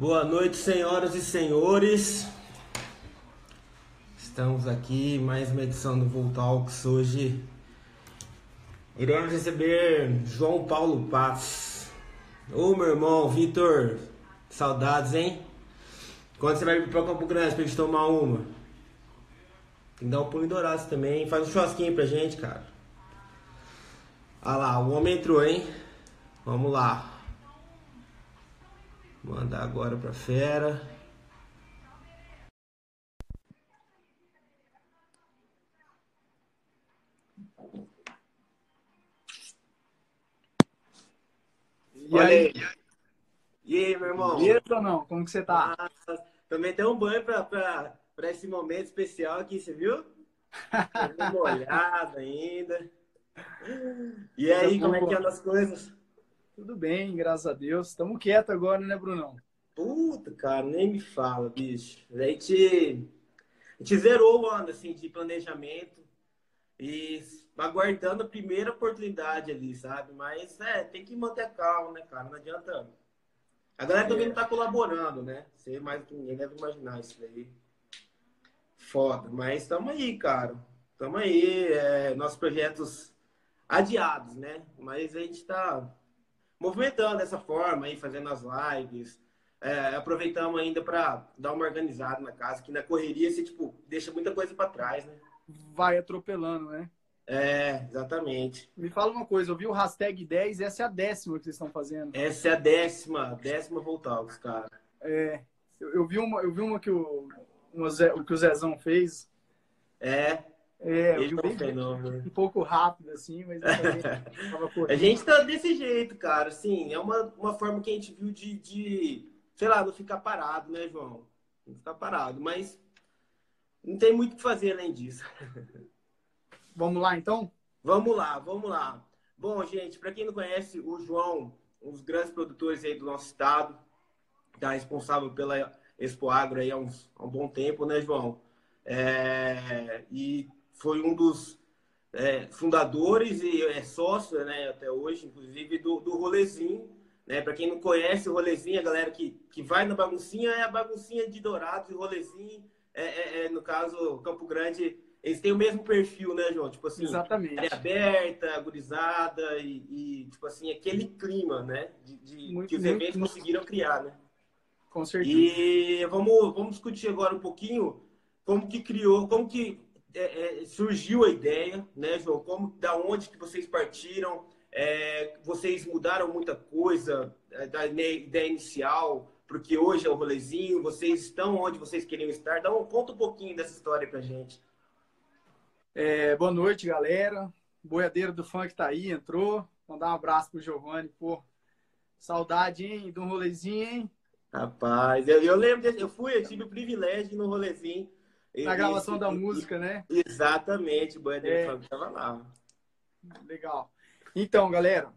Boa noite, senhoras e senhores. Estamos aqui mais uma edição do Voltalks. Hoje iremos receber João Paulo Paz. Ô meu irmão, Vitor, saudades, hein? Quando você vai vir pra Campo Grande pra gente tomar uma? Tem que dar um pulo em Dourados também. Faz um churrasquinho pra gente, cara. Ah lá, o homem entrou, hein? Vamos lá. Mandar agora pra fera. E aí? E aí, meu irmão? Beleza ou não? Como que você tá? Ah, também tem um banho pra, pra, pra esse momento especial aqui, você viu? Tô molhado ainda. E aí, como é que andam as coisas? Tudo bem, graças a Deus. Estamos quietos agora, né, Brunão? Puta, cara, nem me fala, bicho. A gente, a gente zerou o ano, assim, de planejamento e aguardando a primeira oportunidade ali, sabe? Mas, é, tem que manter a calma, né, cara? Não adianta... A galera também não tá colaborando, né? Você mais do que ninguém deve imaginar isso daí. Foda. Mas estamos aí, cara. Estamos aí. É, nossos projetos adiados, né? Mas a gente está movimentando dessa forma aí, fazendo as lives. É, aproveitamos ainda para dar uma organizada na casa, que na correria você, tipo, deixa muita coisa para trás, né? Vai atropelando, né? É, exatamente. Me fala uma coisa, eu vi o hashtag 10, essa é a décima que vocês estão fazendo. Essa é a décima, décima Voltalks, cara. É, eu, eu, vi uma, eu vi uma que o, uma Zé, que o Zezão fez. É, É, eu ele é um fenômeno. um pouco rápido, assim, mas A gente tá desse jeito, cara. Assim, é uma, uma forma que a gente viu de, de, sei lá, não ficar parado, né, João? Não ficar parado, mas não tem muito o que fazer além disso. Vamos lá, então? Vamos lá, vamos lá. Bom, gente, para quem não conhece, o João, um dos grandes produtores aí do nosso estado, tá responsável pela Expo Agro aí há, uns, há um bom tempo, né, João? É, e foi um dos é, fundadores e é sócio, né, até hoje, inclusive, do, do Rolezinho. Né? Para quem não conhece o Rolezinho, a galera que, que vai na baguncinha é a baguncinha de Dourados e Rolezinho, é, é, é, no caso, Campo Grande, eles têm o mesmo perfil, né, João? Tipo assim, Exatamente. área aberta, gurizada e, e, tipo assim, aquele clima, né? De, de- Muito, que os eventos muito. conseguiram criar, né? Com certeza. E vamos, vamos discutir agora um pouquinho como que criou, como que é, é, surgiu a ideia, né, João? Como, da onde que vocês partiram? É, vocês mudaram muita coisa é, da ideia inicial, porque hoje é o rolezinho, vocês estão onde vocês queriam estar. Dá um, conta um pouquinho dessa história pra gente. É, boa noite, galera. Boiadeiro do funk tá aí, entrou. Mandar um abraço pro Giovanni, pô. Saudade, hein? De um rolezinho, hein? Rapaz, eu, eu lembro, eu fui, eu tive o privilégio no rolezinho. Na gravação e- da música, né? Exatamente, o Bandeira É. Funk tava lá. Legal. Então, galera,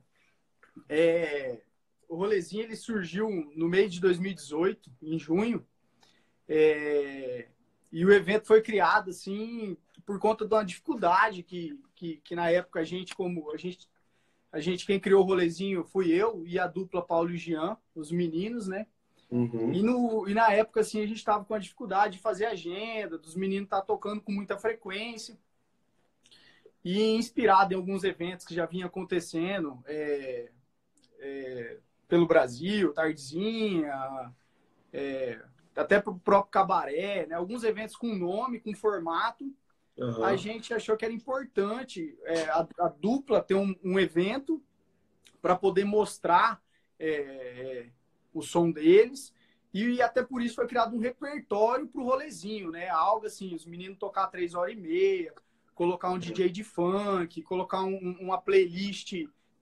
é, o rolezinho ele surgiu no mês de 2018, em junho, é, e o evento foi criado assim por conta de uma dificuldade que, que, que na época a gente, como a gente, a gente quem criou o rolezinho fui eu e a dupla Paulo e Jean, os meninos, né? Uhum. E, no, e na época, assim, a gente estava com a dificuldade de fazer agenda, dos meninos estar tocando com muita frequência. E inspirado em alguns eventos que já vinham acontecendo é, é, pelo Brasil, Tardezinha, é, até pro próprio Cabaré, né? alguns eventos com nome, com formato, Uhum. a gente achou que era importante é, a, a dupla ter um, um evento para poder mostrar é, é, o som deles. E até por isso foi criado um repertório para o rolezinho, né? Algo assim, os meninos tocar três horas e meia, colocar um DJ de funk, colocar um- uma playlist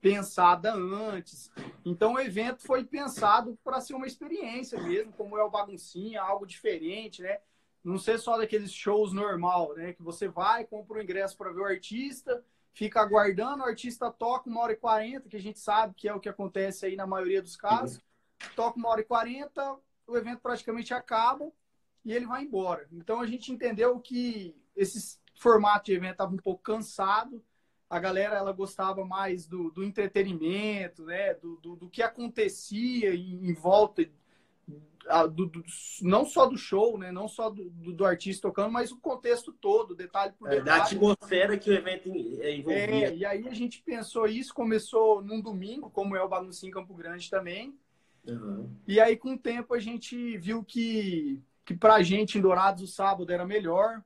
pensada antes. Então o evento foi pensado para ser uma experiência mesmo, como é o baguncinha, algo diferente, né? Não ser só daqueles shows normal, né? Que você vai, compra o ingresso para ver o artista, fica aguardando, o artista toca uma hora e quarenta, que a gente sabe que é o que acontece aí na maioria dos casos. Toca uma hora e quarenta, o evento praticamente acaba e ele vai embora. Então a gente entendeu que esse formato de evento estava um pouco cansado. A galera ela gostava mais do, do entretenimento, né? Do, do, do que acontecia em, em volta do, do, não só do show, né? Não só do, do, artista tocando, mas o contexto todo, detalhe por detalhe. É, da atmosfera que o evento é, envolvia. É, e aí a gente pensou isso, começou num domingo, como é o Baguncinho Campo Grande também. Uhum. E aí, com o tempo, a gente viu que, que pra gente em Dourados o sábado era melhor.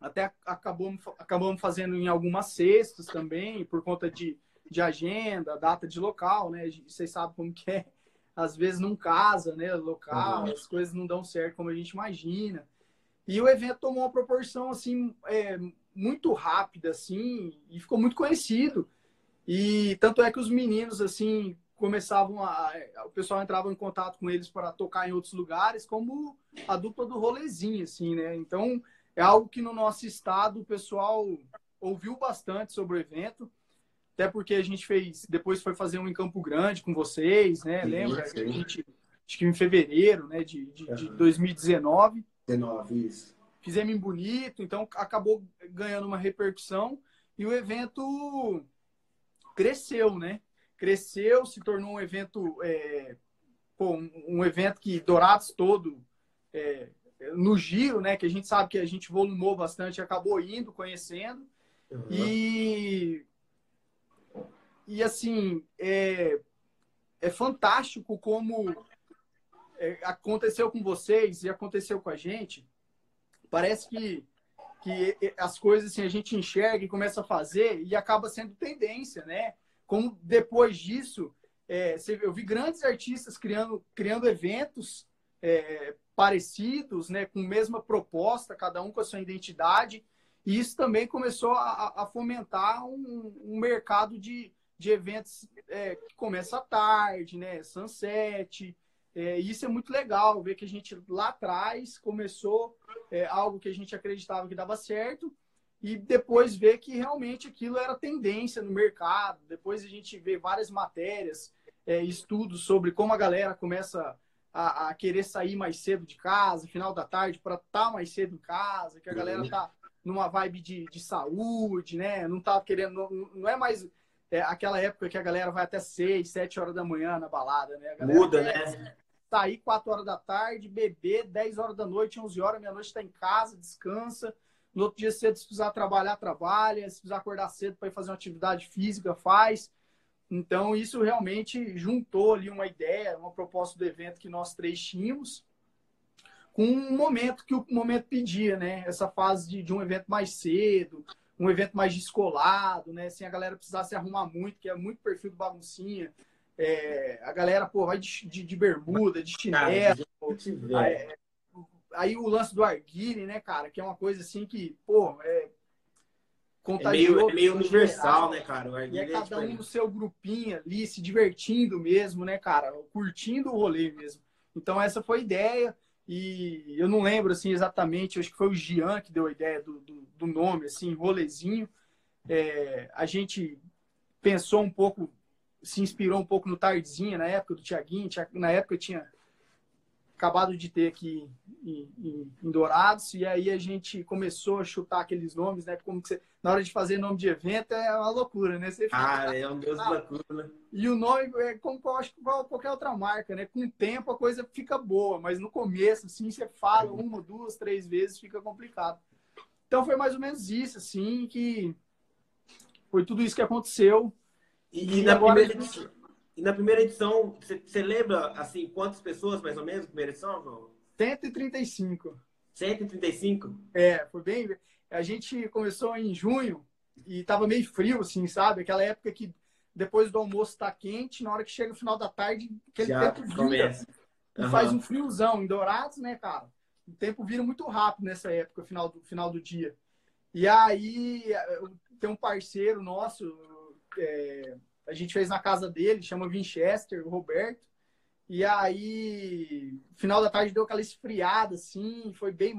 Até acabamos, acabamos fazendo em algumas sextas também, por conta de, de agenda, data de local, né? Vocês sabem como que é às vezes não casa, né? Local, uhum. as coisas não dão certo como a gente imagina. E o evento tomou uma proporção assim é, muito rápida, assim, e ficou muito conhecido. E tanto é que os meninos assim começavam a, o pessoal entrava em contato com eles para tocar em outros lugares, como a dupla do rolezinho, assim, né? Então é algo que no nosso estado o pessoal ouviu bastante sobre o evento. Até porque a gente fez, depois foi fazer um em Campo Grande com vocês, né? Sim, Lembra? Sim. A gente, acho que em fevereiro, né? De, de, uhum. de 2019. 19, isso. Fizemos em bonito, então acabou ganhando uma repercussão e o evento cresceu, né? Cresceu, se tornou um evento, é, pô, um, evento que Dourados todo, é, no giro, né? Que a gente sabe que a gente volumou bastante, acabou indo, conhecendo. Uhum. E e assim, é, é fantástico como é, aconteceu com vocês e aconteceu com a gente. Parece que, que as coisas assim, a gente enxerga e começa a fazer e acaba sendo tendência, né? Como depois disso, é, eu vi grandes artistas criando, criando eventos é, parecidos, né, com mesma proposta, cada um com a sua identidade. E isso também começou a, a fomentar um, um mercado de, de eventos é, que começa à tarde, né? Sunset. É, isso é muito legal, ver que a gente lá atrás começou é, algo que a gente acreditava que dava certo e depois ver que realmente aquilo era tendência no mercado. Depois a gente vê várias matérias, é, estudos sobre como a galera começa a, a, querer sair mais cedo de casa, final da tarde, para estar tá mais cedo em casa, que a galera tá numa vibe de, de saúde, né? Não tá querendo, não, não é mais é aquela época que a galera vai até 6, 7 horas da manhã na balada, né? Muda, né? Sair 4 horas da tarde, beber 10 horas da noite, 11 horas, meia-noite está em casa, descansa. No outro dia cedo, se precisar trabalhar, trabalha. Se precisar acordar cedo para ir fazer uma atividade física, faz. Então, isso realmente juntou ali uma ideia, uma proposta do evento que nós três tínhamos, com um momento que o momento pedia, né? Essa fase de, de um evento mais cedo, um evento mais descolado, né? Sem a galera precisar se arrumar muito, que é muito perfil do baguncinha. É, a galera, pô, vai de, de, de bermuda, de chinelo. Aí, aí, o lance do Arguile, né, cara? Que é uma coisa assim que, pô, é. É meio, é meio universal, né, cara? O e é, é cada tipo, um no seu grupinho ali, se divertindo mesmo, né, cara? Curtindo o rolê mesmo. Então, essa foi a ideia. E eu não lembro assim exatamente, acho que foi o Gian que deu a ideia do, do, do nome, assim, rolezinho. É, a gente pensou um pouco, se inspirou um pouco no Tardezinha, na época do Tiaguinho. Na época tinha acabado de ter aqui em, em, em, Dourados, e aí a gente começou a chutar aqueles nomes, né? Como que você, na hora de fazer nome de evento é uma loucura, né? Você fica, ah, é um deus ah, loucura. E o nome é como acho que qualquer outra marca, né? Com o tempo a coisa fica boa, mas no começo, assim, você fala uma, duas, três vezes, fica complicado. Então foi mais ou menos isso, assim, que foi tudo isso que aconteceu. E, e na agora primeira e na primeira edição, você lembra, assim, quantas pessoas, mais ou menos, na primeira edição, João? 135. 135? É, foi bem... A gente começou em junho e tava meio frio, assim, sabe? Aquela época que depois do almoço tá quente, na hora que chega o final da tarde, aquele Já tempo vira. Começa. E uhum. faz um friozão. Em Dourados, né, cara? O tempo vira muito rápido nessa época, final do, final do dia. E aí, tem um parceiro nosso, é, a gente fez na casa dele, chama Winchester, o Roberto. E aí, final da tarde deu aquela esfriada, assim, foi bem.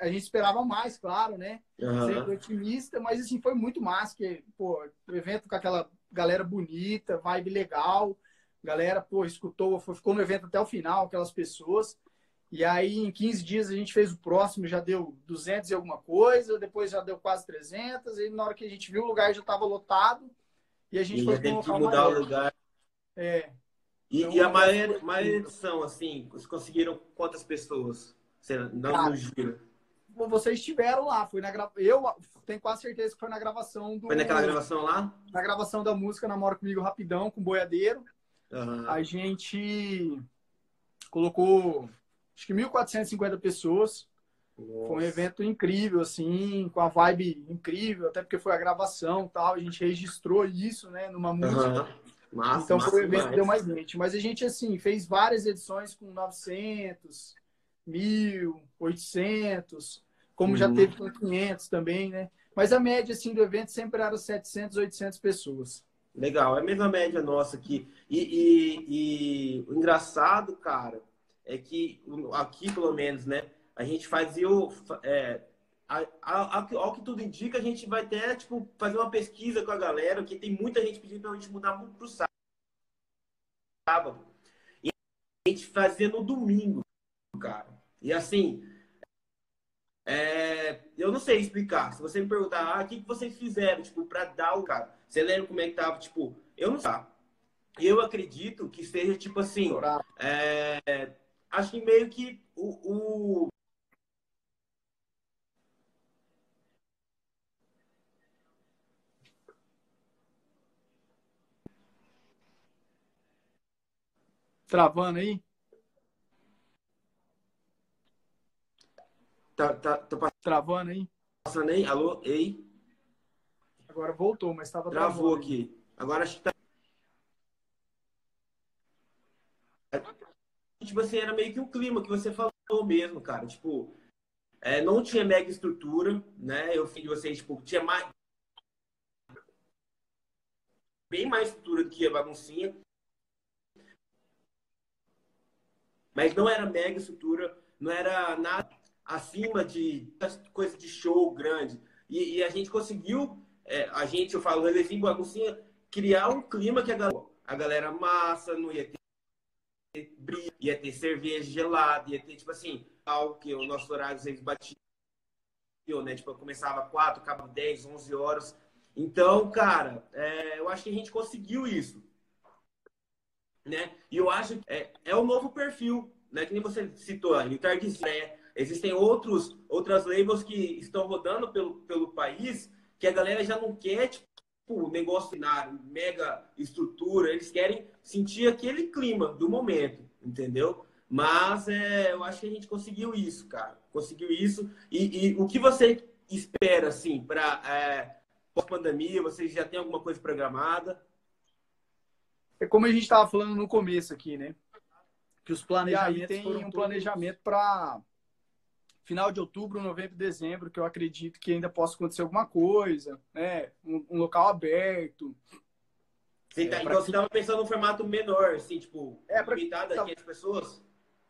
A gente esperava mais, claro, né? Uhum. Sempre otimista, mas assim, foi muito massa, que, pô, o evento com aquela galera bonita, vibe legal, galera, pô, escutou, ficou no evento até o final, aquelas pessoas. E aí, em 15 dias, a gente fez o próximo, já deu 200 e alguma coisa, depois já deu quase 300, e na hora que a gente viu, o lugar já estava lotado. E a gente e foi tem que mudar o lugar. É. E, então, e a maior, maior edição, assim, vocês conseguiram quantas pessoas? Não cara, no giro? Vocês estiveram lá, foi na gra... eu tenho quase certeza que foi na gravação do. Foi naquela gravação lá? Na gravação da música Namora Comigo Rapidão, com Boiadeiro. Uhum. A gente colocou acho que 1.450 pessoas. Nossa. Foi um evento incrível, assim, com a vibe incrível, até porque foi a gravação tal. A gente registrou isso, né, numa música. Uhum. Massa, então massa foi um evento que deu mais gente. Mas a gente, assim, fez várias edições com 900, 1.000, 800, como uhum. já teve com 500 também, né? Mas a média, assim, do evento sempre era 700, 800 pessoas. Legal, é a mesma média nossa aqui. E, e, e o engraçado, cara, é que aqui, pelo menos, né? A gente fazia o. É, ao que tudo indica, a gente vai até tipo, fazer uma pesquisa com a galera, que tem muita gente pedindo para a gente mudar para o sábado. E a gente fazia no domingo, cara. E assim, é, eu não sei explicar. Se você me perguntar, ah, o que, que vocês fizeram, tipo, para dar o cara? Você lembra como é que tava? Tipo, eu não sei. Eu acredito que seja, tipo assim, é, acho que meio que o, o... Travando aí? Tá, tá, tá Travando aí? Passando aí? Alô? Ei? Agora voltou, mas estava Travou aqui. Agora acho que tá. Tipo assim, era meio que um clima que você falou mesmo, cara. Tipo, é, não tinha mega estrutura, né? Eu fiz vocês, tipo, tinha mais. Bem mais estrutura do que a baguncinha. Mas não era mega estrutura, não era nada acima de coisa de show grande. E, e a gente conseguiu, é, a gente, eu falo, Relezinho Baguncinha, criar um clima que a galera, a galera massa, não ia ter brilho, ia ter cerveja gelada, ia ter, tipo assim, algo que o nosso horário vezes batia, né? Tipo, eu começava 4, acabava 10, 11 horas. Então, cara, é, eu acho que a gente conseguiu isso. Né? E eu acho que é, é o novo perfil, né? Que nem você citou, o Tardezinho, né? Existem outros, outras labels que estão rodando pelo, pelo país que a galera já não quer, tipo, negócio na mega estrutura, eles querem sentir aquele clima do momento, entendeu? Mas é, eu acho que a gente conseguiu isso, cara. Conseguiu isso. E, e o que você espera, assim, para é, pós-pandemia? Vocês já tem alguma coisa programada? É como a gente estava falando no começo aqui, né? Que os planejamentos tem um planejamento para final de outubro, novembro, dezembro, que eu acredito que ainda possa acontecer alguma coisa, né? Um, um local aberto. Você tá, é, então você estava pensando num formato menor, assim, tipo, é, pra, limitado a 500 pessoas?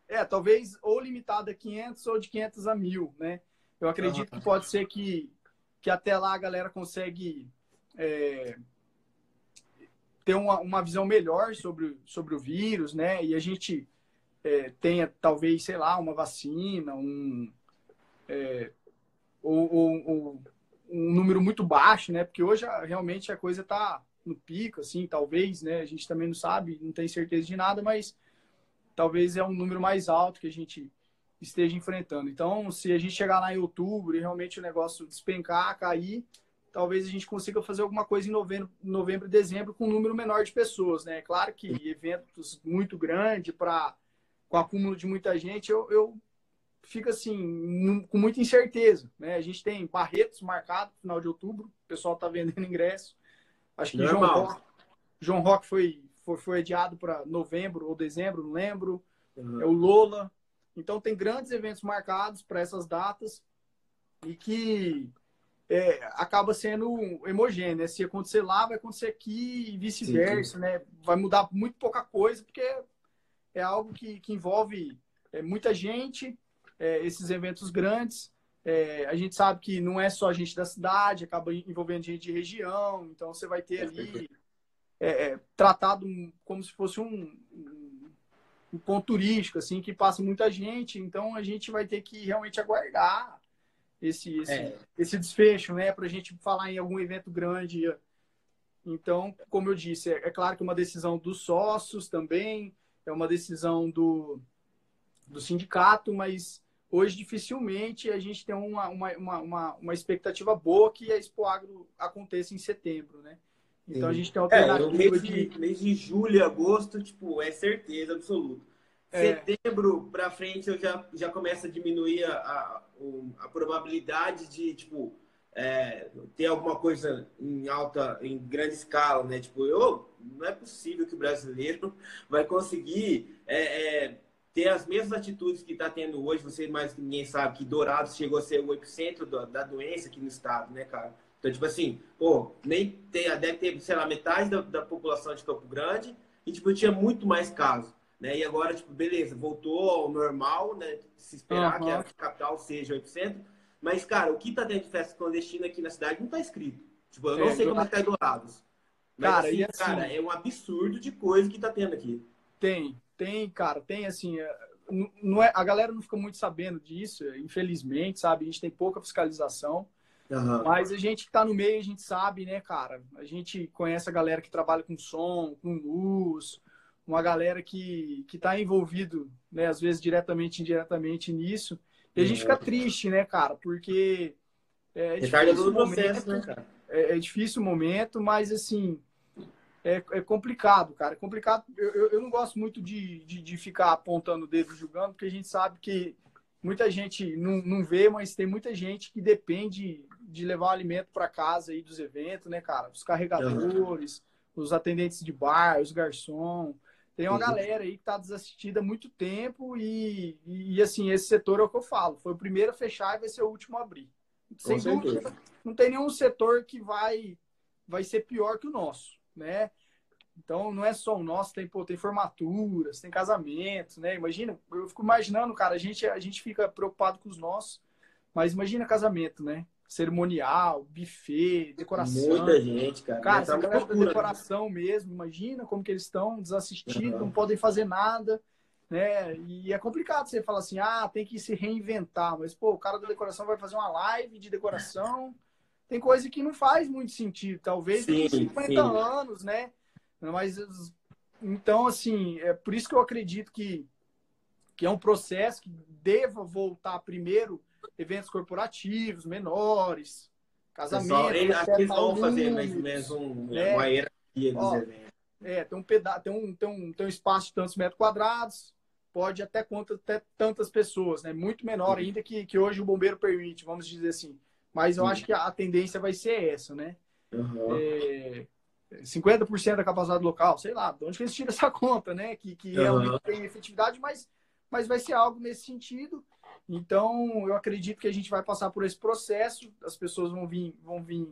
É, talvez ou limitado a 500 ou de 500 a 1000, né? Eu acredito uhum. que pode ser que, que até lá a galera consegue é, ter uma, uma visão melhor sobre, sobre o vírus, né? E a gente é, tenha, talvez, sei lá, uma vacina, um, é, ou, ou, ou, um número muito baixo, né? Porque hoje realmente a coisa está no pico, assim, talvez, né? A gente também não sabe, não tem certeza de nada, mas talvez é um número mais alto que a gente esteja enfrentando. Então, se a gente chegar lá em outubro e realmente o negócio despencar, cair, talvez a gente consiga fazer alguma coisa em novembro, novembro e dezembro com um número menor de pessoas, né? Claro que eventos muito grandes para com acúmulo de muita gente, eu, eu fica assim, com muita incerteza. Né? A gente tem Barretos marcado no final de outubro, o pessoal está vendendo ingresso. Acho que João Rock, João Rock foi, foi, foi adiado para novembro ou dezembro, não lembro. Uhum. É o Lola. Então tem grandes eventos marcados para essas datas e que é, acaba sendo homogêneo. Né? Se acontecer lá, vai acontecer aqui e vice-versa. Né? Vai mudar muito pouca coisa, porque é algo que, que envolve é, muita gente, é, esses eventos grandes. É, a gente sabe que não é só gente da cidade, acaba envolvendo gente de região, então você vai ter ali é, é, tratado como se fosse um, um, ponto turístico, assim, que passa muita gente, então a gente vai ter que realmente aguardar esse, esse, é. esse desfecho, né, para a gente falar em algum evento grande Então, como eu disse, é, é claro que é uma decisão dos sócios também, é uma decisão do, do sindicato, mas hoje dificilmente a gente tem uma, uma, uma, uma, expectativa boa que a Expo Agro aconteça em setembro, né? Então Sim. a gente tem alternativa é, mês de, de... mês de julho, agosto, tipo, é certeza absoluta. É. Setembro para frente eu já, já começo a diminuir a, a, a probabilidade de, tipo, é, ter alguma coisa em alta, em grande escala, né? Tipo, eu, não é possível que o brasileiro vai conseguir é, é, ter as mesmas atitudes que está tendo hoje. Você mais que ninguém sabe que Dourados chegou a ser o epicentro da, da doença aqui no estado, né, cara? Então, tipo assim, pô, nem tem, deve ter, sei lá, metade da, da população de Campo Grande e, tipo, tinha muito mais casos. Né? E agora, tipo, beleza, voltou ao normal, né? Se esperar uhum. que a capital seja o epicentro. Mas, cara, o que tá dentro de festa clandestina aqui na cidade não tá escrito. Tipo, eu não é, sei como é que tá Dourados. Mas, cara, assim, assim, cara, é um absurdo de coisa que tá tendo aqui. Tem, tem, cara, tem assim. É, não é, a galera não fica muito sabendo disso, infelizmente, sabe? A gente tem pouca fiscalização. Uhum. Mas a gente que tá no meio, a gente sabe, né, cara? A gente conhece a galera que trabalha com som, com luz, uma galera que, que tá envolvido, né, às vezes diretamente, indiretamente nisso. E a gente fica triste, né, cara? Porque é, é difícil o momento, né, cara? É, é, difícil o momento, mas assim, é, é complicado, cara. É complicado. Eu, eu, eu não gosto muito de, de, de, ficar apontando o dedo julgando, porque a gente sabe que muita gente não, não vê, mas tem muita gente que depende de levar o alimento para casa aí dos eventos, né, cara? Os carregadores, uhum. os atendentes de bar, os garçom. Tem uma galera aí que está desassistida há muito tempo e, e, assim, esse setor é o que eu falo. Foi o primeiro a fechar e vai ser o último a abrir. Sem Com dúvida, certeza. não tem nenhum setor que vai, vai ser pior que o nosso, né? Então, não é só o nosso, tem, pô, tem formaturas, tem casamentos, né? Imagina, eu fico imaginando, cara, a gente, a gente fica preocupado com os nossos, mas imagina casamento, né? Cerimonial, buffet, decoração. Muita gente, cara. Cara, essa galera da né? decoração mesmo, imagina como que eles estão desassistidos, uhum. não podem fazer nada, né? E é complicado você falar assim, ah, tem que se reinventar, mas pô, o cara da decoração vai fazer uma live de decoração, tem coisa que não faz muito sentido, talvez sim, 50 sim. anos, né? Mas então assim, é por isso que eu acredito que que é um processo que deva voltar primeiro eventos corporativos, menores, casamentos. Aqui eles vão fazer mais ou menos um, né? uma hierarquia dos Ó, eventos. É, tem um, peda tem, um, tem, um, tem um espaço de tantos metros quadrados, pode até conta até tantas pessoas, né? Muito menor ainda que, que hoje o bombeiro permite, vamos dizer assim. Mas eu acho que a, tendência vai ser essa, né? Uhum. É, 50% da capacidade local, sei lá, de onde que eles tiram essa conta, né? Que, que uhum. realmente tem efetividade, mas, mas vai ser algo nesse sentido. Então, eu acredito que a gente vai passar por esse processo, as pessoas vão vir, vão vir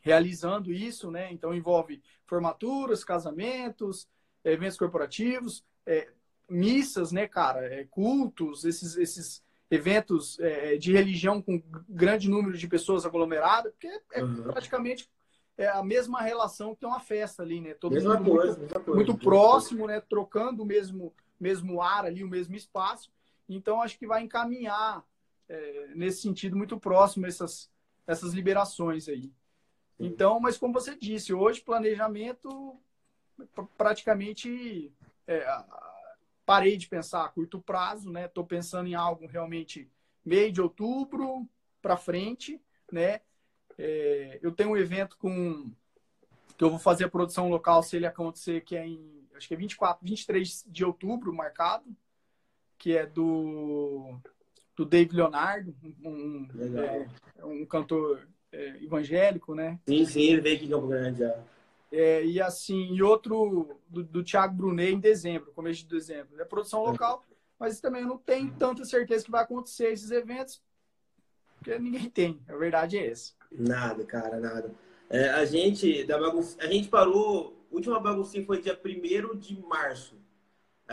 realizando isso, né? Então, envolve formaturas, casamentos, eventos corporativos, é, missas, né, cara? É, cultos, esses, esses eventos é, de religião com grande número de pessoas aglomeradas, porque é, uhum. praticamente é a mesma relação que tem uma festa ali, né? Todo mesma mundo coisa, muito, coisa, muito próximo, né? Trocando o mesmo, mesmo ar ali, o mesmo espaço. Então, acho que vai encaminhar é, nesse sentido muito próximo essas, essas liberações aí. Então, mas como você disse, hoje planejamento praticamente é, parei de pensar a curto prazo, né? Estou pensando em algo realmente meio de outubro para frente, né? É, eu tenho um evento com que eu vou fazer a produção local se ele acontecer que é em acho que é 24, 23 de outubro marcado, que é do, do Dave Leonardo, um, é, um cantor é, evangélico, né? Sim, sim, ele veio aqui em Campo Grande já. É, e assim, e outro do, do Thiago Brunet em dezembro, começo de dezembro. É produção local, mas também eu não tenho tanta certeza que vai acontecer esses eventos, porque ninguém tem. A verdade é essa. Nada, cara, nada. É, a gente da bagunça, a gente parou. A última baguncinha foi dia 1 de março.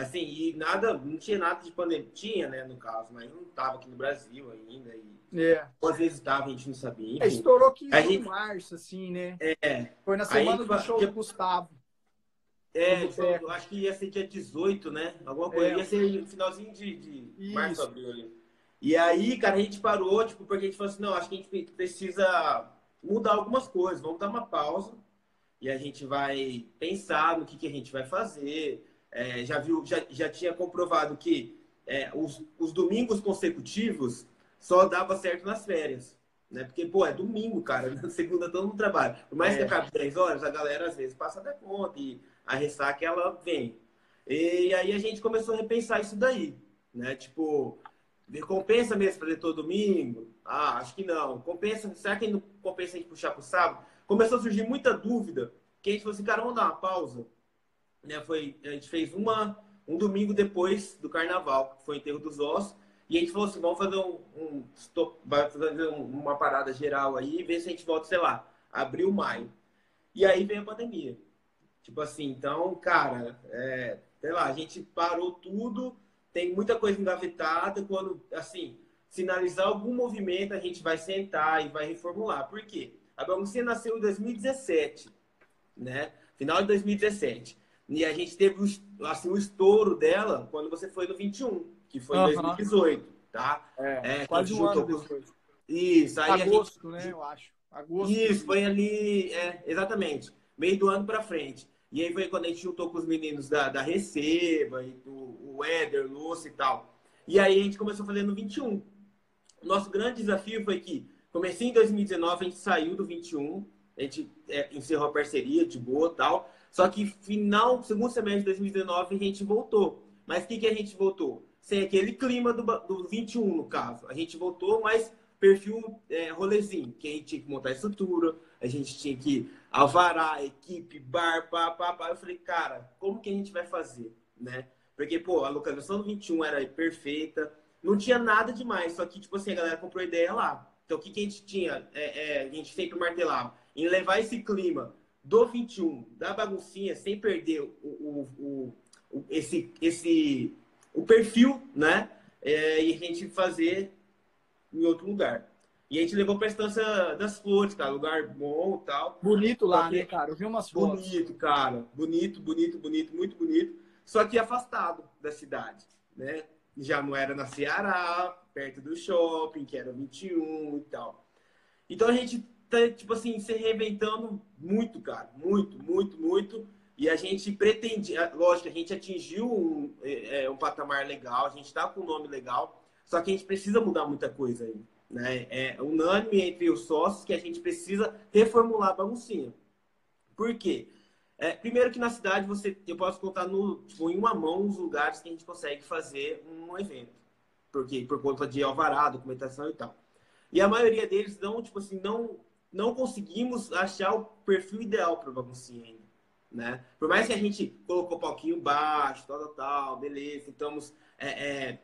Assim, e nada, não tinha nada de pandemia. Tinha, né, no caso, mas não estava aqui no Brasil ainda. E é. Às vezes estava, a gente não sabia. Enfim, é, estourou 15 a gente... de março, assim, né? É. Foi na semana do show do Gustavo. É, eu acho que ia ser dia 18, né? Alguma coisa. É. Ia ser finalzinho de, de março, abril ali. E aí, cara, a gente parou, tipo, porque a gente falou assim, não, acho que a gente precisa mudar algumas coisas, vamos dar uma pausa e a gente vai pensar no que, que a gente vai fazer. É, já viu, já, já tinha comprovado que é, os, os domingos consecutivos só dava certo nas férias. Né? Porque, pô, é domingo, cara. Na segunda todo mundo trabalha. Por mais é. que acabe 10 horas, a galera às vezes passa da conta e a ressaca ela vem. E aí a gente começou a repensar isso daí. Né? Tipo, compensa mesmo fazer todo domingo? Ah, acho que não. Compensa, será que não compensa a gente puxar pro sábado? Começou a surgir muita dúvida. Que a gente falou assim, cara, vamos dar uma pausa. Né? Foi, a gente fez uma, um domingo depois do carnaval, que foi o enterro dos ossos. E a gente falou assim, vamos fazer um, um fazer uma parada geral aí e ver se a gente volta, sei lá, abril, maio. E aí veio a pandemia. Tipo assim, então, cara, é, sei lá, a gente parou tudo, tem muita coisa engavetada. Quando, assim, sinalizar algum movimento, a gente vai sentar e vai reformular. Por quê? A baguncinha nasceu em 2017, né? Final de 2017. E a gente teve assim, o estouro dela quando você foi no 21 que foi em 2018, tá? É, é quase um ano depois. Isso, aí Agosto, gente... né, eu acho. Agosto. Isso, foi ali, é, exatamente, meio do ano para frente. E aí foi quando a gente juntou com os meninos da, da Receba, e do, o Éder, Lúcio e tal. E aí a gente começou a fazer no 21. Nosso grande desafio foi que, comecei em 2019, a gente saiu do 21, a gente é, encerrou a parceria de boa tal. Só que final, segundo semestre de 2019, a gente voltou. Mas o que, que a gente voltou? sem aquele clima do, do 21, no caso. A gente voltou, mas perfil é, rolezinho, que a gente tinha que montar estrutura, a gente tinha que alvará, equipe, bar, pá, pá, pá. Eu falei, cara, como que a gente vai fazer, né? Porque, pô, a localização do 21 era perfeita, não tinha nada demais, só que, tipo assim, a galera comprou ideia lá. Então, o que, que a gente tinha? É, é, a gente sempre martelava em levar esse clima do 21, da baguncinha, sem perder o, o, o, esse, esse o perfil, né? É, e a gente fazer em outro lugar. E a gente levou para a Estância das Flores, cara, lugar bom e tal. Bonito lá, Porque... né, cara? Eu vi umas fotos. Bonito, cara. Bonito, bonito, bonito, muito bonito. Só que afastado da cidade, né? Já não era na Ceará, perto do shopping, que era 21 e tal. Então a gente tá, tipo assim, se reinventando muito, cara. Muito, muito, muito. E a gente pretendia, lógico, a gente atingiu um, é, é, um patamar legal, a gente está com um nome legal, só que a gente precisa mudar muita coisa aí. Né? É unânime entre os sócios que a gente precisa reformular a baguncinha. Por quê? É, primeiro que na cidade você, eu posso contar no, tipo, em uma mão os lugares que a gente consegue fazer um evento. Porque, por conta de alvará, documentação e tal. E a maioria deles não, tipo assim, não, não conseguimos achar o perfil ideal para baguncinha ainda né? Por mais que a gente colocou o palquinho baixo, tal, tal, tal, beleza, estamos é, é,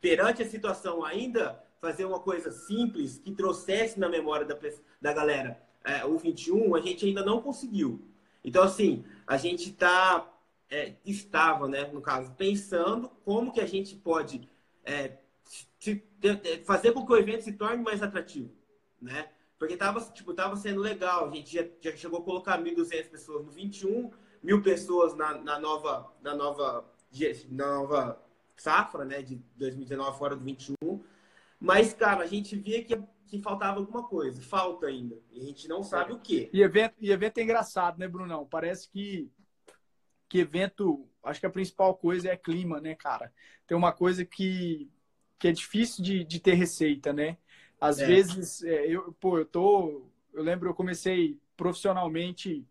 perante a situação ainda fazer uma coisa simples que trouxesse na memória da, da galera é, o 21, a gente ainda não conseguiu. Então, assim, a gente tá, é, estava, né, no caso, pensando como que a gente pode é, fazer com que o evento se torne mais atrativo, né? Porque tava, tipo, tava sendo legal. A gente já, já chegou a colocar 1.200 pessoas no 21, mil pessoas na, na, nova, na, nova, na nova safra, né? De 2019 fora do 21. Mas, cara, a gente via que, que faltava alguma coisa. Falta ainda. E a gente não sabe o quê. E evento, e evento é engraçado, né, Brunão? Parece que, que evento... Acho que a principal coisa é clima, né, cara? Tem uma coisa que, que é difícil de, de ter receita, né? Às é. vezes, é, eu, pô, eu tô. Eu lembro, eu comecei profissionalmente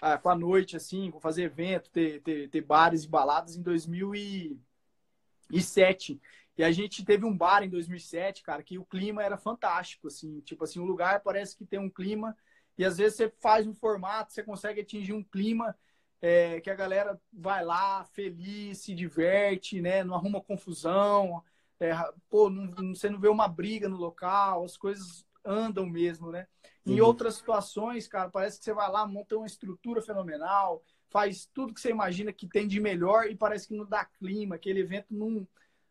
ah, com a noite, assim, com fazer evento, ter, ter, ter bares e baladas em 2007. E a gente teve um bar em 2007, cara, que o clima era fantástico, assim. Tipo assim, o lugar parece que tem um clima. E às vezes você faz um formato, você consegue atingir um clima é, que a galera vai lá feliz, se diverte, né? Não arruma confusão. É, pô, não, você não vê uma briga no local, as coisas andam mesmo, né? Em uhum. outras situações, cara, parece que você vai lá, monta uma estrutura fenomenal, faz tudo que você imagina que tem de melhor e parece que não dá clima, aquele evento não,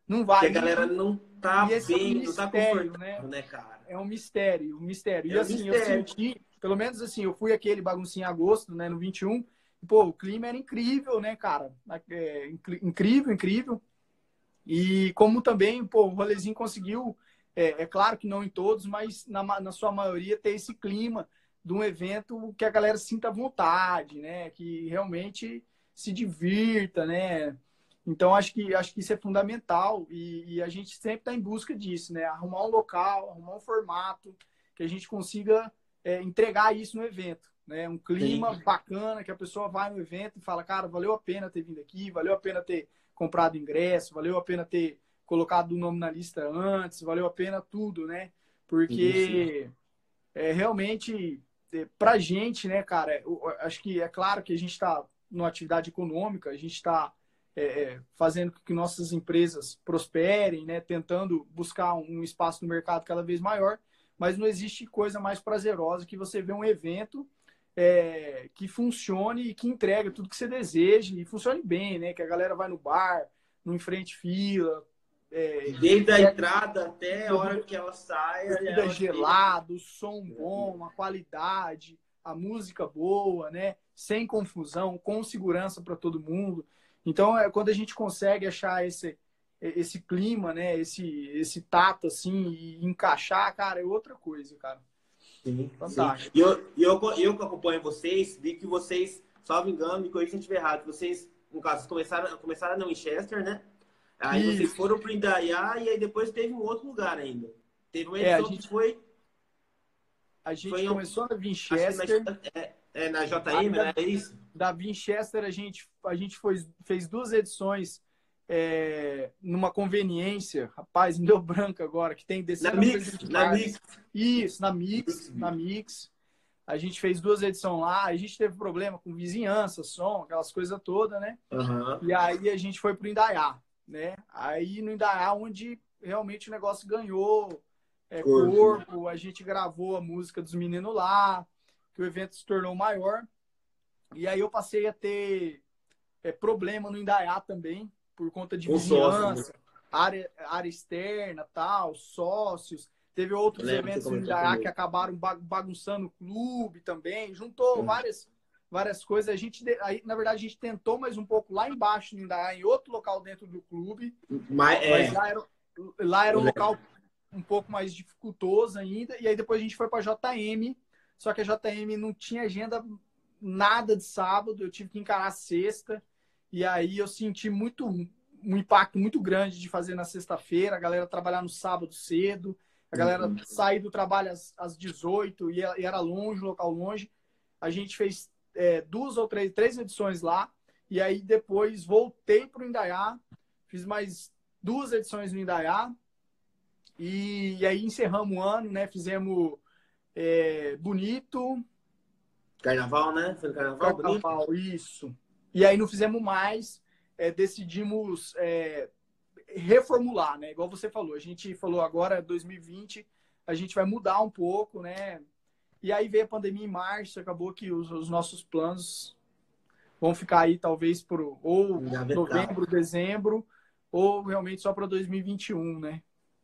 não vai. Porque a galera não tá bem, é um tá confortável, né? né, cara? É um mistério, um mistério. É e assim, mistério. eu senti, pelo menos assim, eu fui aquele baguncinho em agosto, né, no 21, e, pô, o clima era incrível, né, cara? É, incrível, incrível. E como também, pô, o rolezinho conseguiu, é, é, claro que não em todos, mas na, na sua maioria ter esse clima de um evento que a galera sinta vontade, né? Que realmente se divirta, né? Então, acho que, acho que isso é fundamental e, e a gente sempre está em busca disso, né? Arrumar um local, arrumar um formato que a gente consiga é, entregar isso no evento, né? Um clima Sim. bacana que a pessoa vai no evento e fala, cara, valeu a pena ter vindo aqui, valeu a pena ter comprado ingresso, valeu a pena ter colocado o nome na lista antes, valeu a pena tudo, né? Porque é, realmente, é, pra gente, né, cara, eu, acho que é claro que a gente está numa atividade econômica, a gente está é, é, fazendo com que nossas empresas prosperem, né, tentando buscar um espaço no mercado cada vez maior, mas não existe coisa mais prazerosa que você ver um evento é, que funcione e que entregue tudo que você deseja e funcione bem, né? Que a galera vai no bar, não enfrente fila. É, Desde a entrada até a hora que ela saia. Ela gelado, som bom, a qualidade, a música boa, né? Sem confusão, com segurança para todo mundo. Então, é quando a gente consegue achar esse, esse clima, né? Esse, esse tato, assim, e encaixar, cara, é outra coisa, cara. Sim, Fantástico. Sim. E eu, eu, eu que acompanho vocês, vi que vocês, salvo engano, me corrija se eu estiver errado, vocês, no caso, começaram, começaram no Winchester, né? Aí Isso. vocês foram para Indaiá e aí depois teve um outro lugar ainda. Teve uma edição é, gente, que foi. A gente foi começou na Winchester. Na, é, é, na JM, né? É isso? Da Winchester, a gente, a gente foi, fez duas edições é, numa conveniência, rapaz, me deu branco agora, que tem desse na mix, na mix. Isso, na Mix, na Mix. A gente fez duas edições lá, a gente teve problema com vizinhança, som, aquelas coisas todas, né? Uhum. E aí a gente foi pro Indaiá, né? Aí no Indaiá, onde realmente o negócio ganhou é, corpo. corpo, a gente gravou a música dos meninos lá, que o evento se tornou maior. E aí eu passei a ter é, problema no Indaiá também, por conta de vizinhança, sócio, né? área, área externa, tal, sócios. Teve outros eventos no Indaiá que acabaram bagunçando o clube também. Juntou várias, várias coisas. A gente, aí, na verdade, a gente tentou mais um pouco lá embaixo no Indaiá, em outro local dentro do clube. Mas, é... mas lá era, lá era um local um pouco mais dificultoso ainda. E aí depois a gente foi para JM. Só que a JM não tinha agenda nada de sábado. Eu tive que encarar a sexta. E aí eu senti muito um impacto muito grande de fazer na sexta-feira, a galera trabalhar no sábado cedo, a galera uhum. sair do trabalho às, às 18 e, era longe, local longe. A gente fez é, duas ou três, três edições lá, e aí depois voltei para o Indaiá, fiz mais duas edições no Indaiá, e, e aí encerramos o ano, né? Fizemos é, Bonito. Carnaval, né? Foi carnaval, carnaval bonito. isso. E aí não fizemos mais, é, decidimos é, reformular, né? Igual você falou, a gente falou agora 2020, a gente vai mudar um pouco, né? E aí veio a pandemia em março, acabou que os, os nossos planos vão ficar aí talvez por ou novembro, dezembro, ou realmente só para 2021, né?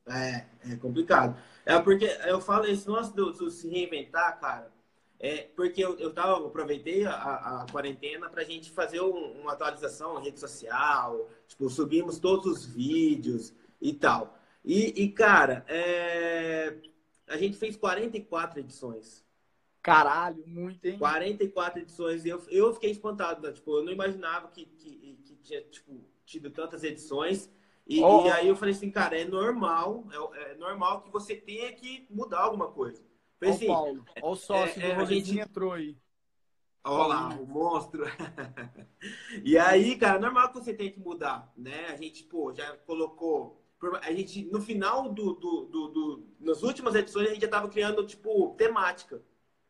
É, é complicado. É porque eu falo esse nosso do, do se reinventar, cara. É, porque eu, eu tava, aproveitei a, a quarentena para a gente fazer um, uma atualização na rede social, tipo, subimos todos os vídeos e tal. E, e cara, é, a gente fez 44 edições. Caralho, muito, hein? 44 edições. Eu, eu fiquei espantado, né? Tipo, eu não imaginava que, que, que tinha, tipo, tido tantas edições. E, oh. e, aí eu falei assim, cara, é normal, é, é normal que você tenha que mudar alguma coisa. Foi assim, Paulo. Olha o sócio é, do é, gente... entrou aí. Olha lá, o monstro. e aí, cara, normal que você tem que mudar, né? A gente, pô, já colocou. A gente, no final do, do, do, do Nas últimas edições, a gente já tava criando, tipo, temática.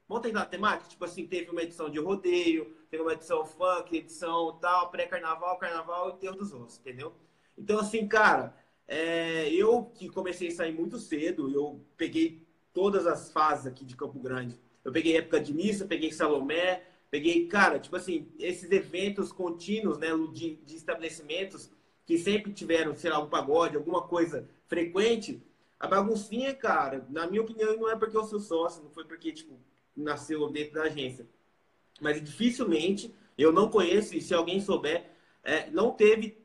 Vamos tentar temática? Tipo assim, teve uma edição de rodeio, teve uma edição funk, edição tal, pré-carnaval, carnaval e Deus dos Ossos, entendeu? Então, assim, cara, é, eu que comecei a sair muito cedo, eu peguei todas as fases aqui de Campo Grande. Eu peguei época de missa, peguei Salomé, peguei, cara, tipo assim, esses eventos contínuos, né, de, de estabelecimentos que sempre tiveram, sei lá, um pagode, alguma coisa frequente. A baguncinha, cara, na minha opinião, não é porque eu sou sócio, não foi porque, tipo, nasceu dentro da agência. Mas dificilmente, eu não conheço, e se alguém souber, é, não teve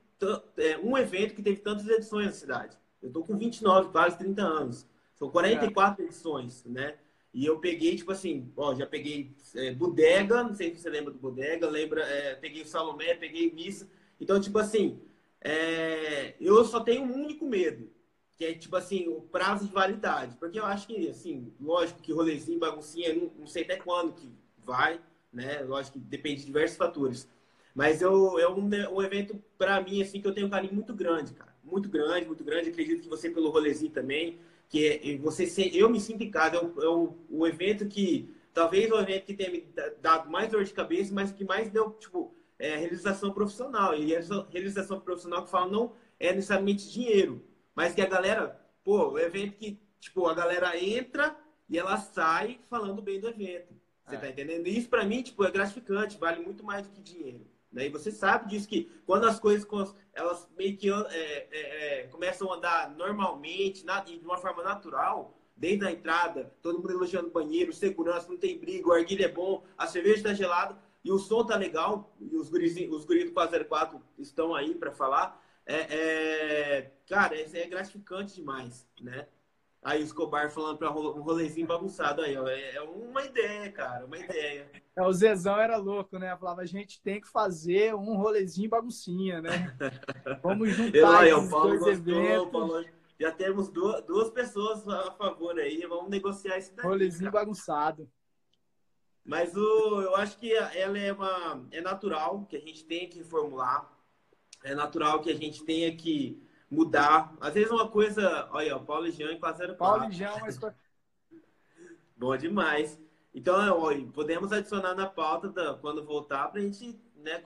é, um evento que teve tantas edições na cidade. Eu tô com 29, quase 30 anos. São 44 é. edições, né? E eu peguei, tipo assim, ó, já peguei é, Bodega, não sei se você lembra do Bodega, lembra, é, peguei Salomé, peguei Missa. Então, tipo assim, é, eu só tenho um único medo, que é, tipo assim, o prazo de validade. Porque eu acho que, assim, lógico que rolezinho, baguncinha, não, não sei até quando que vai, né? Lógico que depende de diversos fatores. Mas eu, é um, um evento, para mim, assim, que eu tenho um carinho muito grande, cara. Muito grande, muito grande. Acredito que você pelo rolezinho também. Que é, você, eu me sinto em casa. É o, é o, o evento que, talvez o evento que tenha me dado mais dor de cabeça, mas que mais deu, tipo, é, realização profissional. E realização profissional que fala não é necessariamente dinheiro, mas que a galera, pô, o evento que, tipo, a galera entra e ela sai falando bem do evento. Você é. tá entendendo? E isso para mim, tipo, é gratificante, vale muito mais do que dinheiro. Né? E você sabe disso que quando as coisas elas meio que é, é, é, começam a andar normalmente, na, de uma forma natural, desde a entrada, todo mundo elogiando o banheiro, segurança, não tem briga, o arguilho é bom, a cerveja está gelada e o som tá legal, e os guris, os guris do 404 estão aí para falar. É, é, cara, é, é gratificante demais, né? Aí o Escobar falando para um rolezinho bagunçado aí, ó. É, é uma ideia, cara, uma ideia. É, o Zezão era louco, né? Falava, a gente tem que fazer um rolezinho baguncinha, né? Vamos juntar eu, aí, esses Paulo dois gostou, eventos. Paulo, já temos duas, duas pessoas a favor aí, vamos negociar isso daí. Rolezinho cara. bagunçado. Mas o, eu acho que ela é uma é natural que a gente tenha que formular, é natural que a gente tenha que mudar. Às vezes uma coisa. Olha, o Paulo e Jean fazendo Paulo e Jean, mas. Bom demais. Então, olha, podemos adicionar na pauta da, quando voltar para a gente né,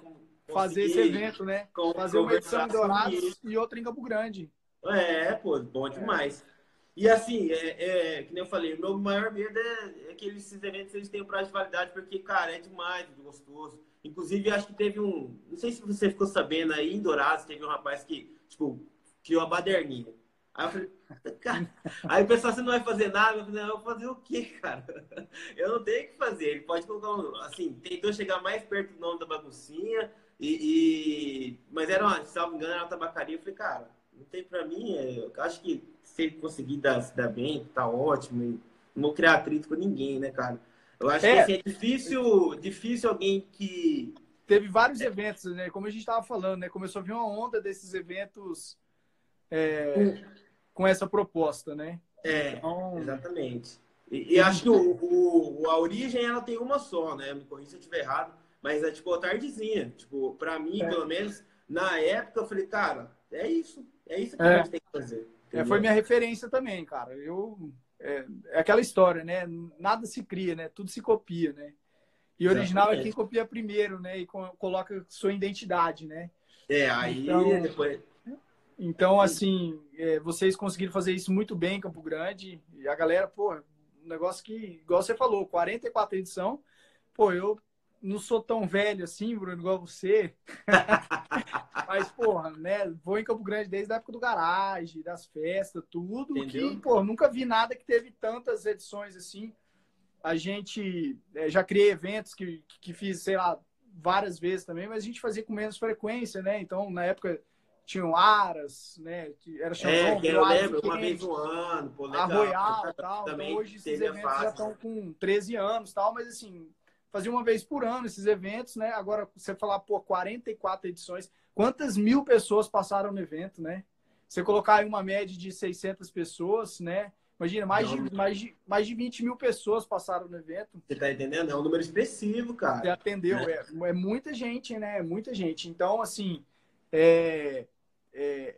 fazer esse evento, né? Com, fazer uma edição em Dourados e outra em Campo Grande. É, pô, bom demais. É. E assim, é, é, que nem eu falei, o meu maior medo é, é que esses eventos eles tenham prazo de validade, porque, cara, é demais, gostoso. Inclusive, acho que teve um. Não sei se você ficou sabendo aí em Dourados, teve um rapaz que, tipo, criou a baderninha. Aí eu falei, cara... aí o pessoal, você não vai fazer nada? Eu falei, não, eu vou fazer o quê, cara? Eu não tenho o que fazer. Ele pode colocar um, assim, tentou chegar mais perto do nome da baguncinha, e, e... mas era uma, se não me engano, era uma tabacaria. Eu falei, cara, não tem pra mim, é, eu acho que se ele conseguir dar, se dar bem, tá ótimo. E não vou criar atrito com ninguém, né, cara? Eu acho é. que assim, é difícil, difícil alguém que. Teve vários é. eventos, né? Como a gente estava falando, né? Começou a vir uma onda desses eventos é, com essa proposta, né? É, então... exatamente. E, e acho que o, o, a origem ela tem uma só, né? Me corrija se eu estiver errado, mas é tipo a tardezinha. Tipo, para mim, é. pelo menos, na época, eu falei, cara, é isso. É isso que a é. gente tem que fazer. É, foi minha referência também, cara. Eu é, é, aquela história, né? Nada se cria, né? Tudo se copia, né? E original Exatamente. é quem copia primeiro, né? E coloca sua identidade, né? É, aí então, depois então, assim, é, vocês conseguiram fazer isso muito bem em Campo Grande. E a galera, pô, um negócio que, igual você falou, 44 edição. Pô, eu não sou tão velho assim, Bruno, igual você. Mas, porra, né? Vou em Campo Grande desde a época do garagem, das festas, tudo. Entendeu? Que, pô, nunca vi nada que teve tantas edições assim. A gente é, já criei eventos que, que fiz, sei lá, várias vezes também, mas a gente fazia com menos frequência, né? Então, na época tinham aras, né? Era é, que eu lembro, uma vez no ano, pô, legal. Royal tal. Então, hoje esses eventos fácil. já estão com 13 anos tal, mas assim, fazia uma vez por ano esses eventos, né? Agora, você falar, pô, 44 edições, quantas mil pessoas passaram no evento, né? Você colocar aí uma média de 600 pessoas, né? Imagina, mais, de, mais, de, mais de 20 mil pessoas passaram no evento. Você tá entendendo? É um número expressivo, cara. Você atendeu, né? é, é muita gente, né? É muita gente. Então, assim, é, é,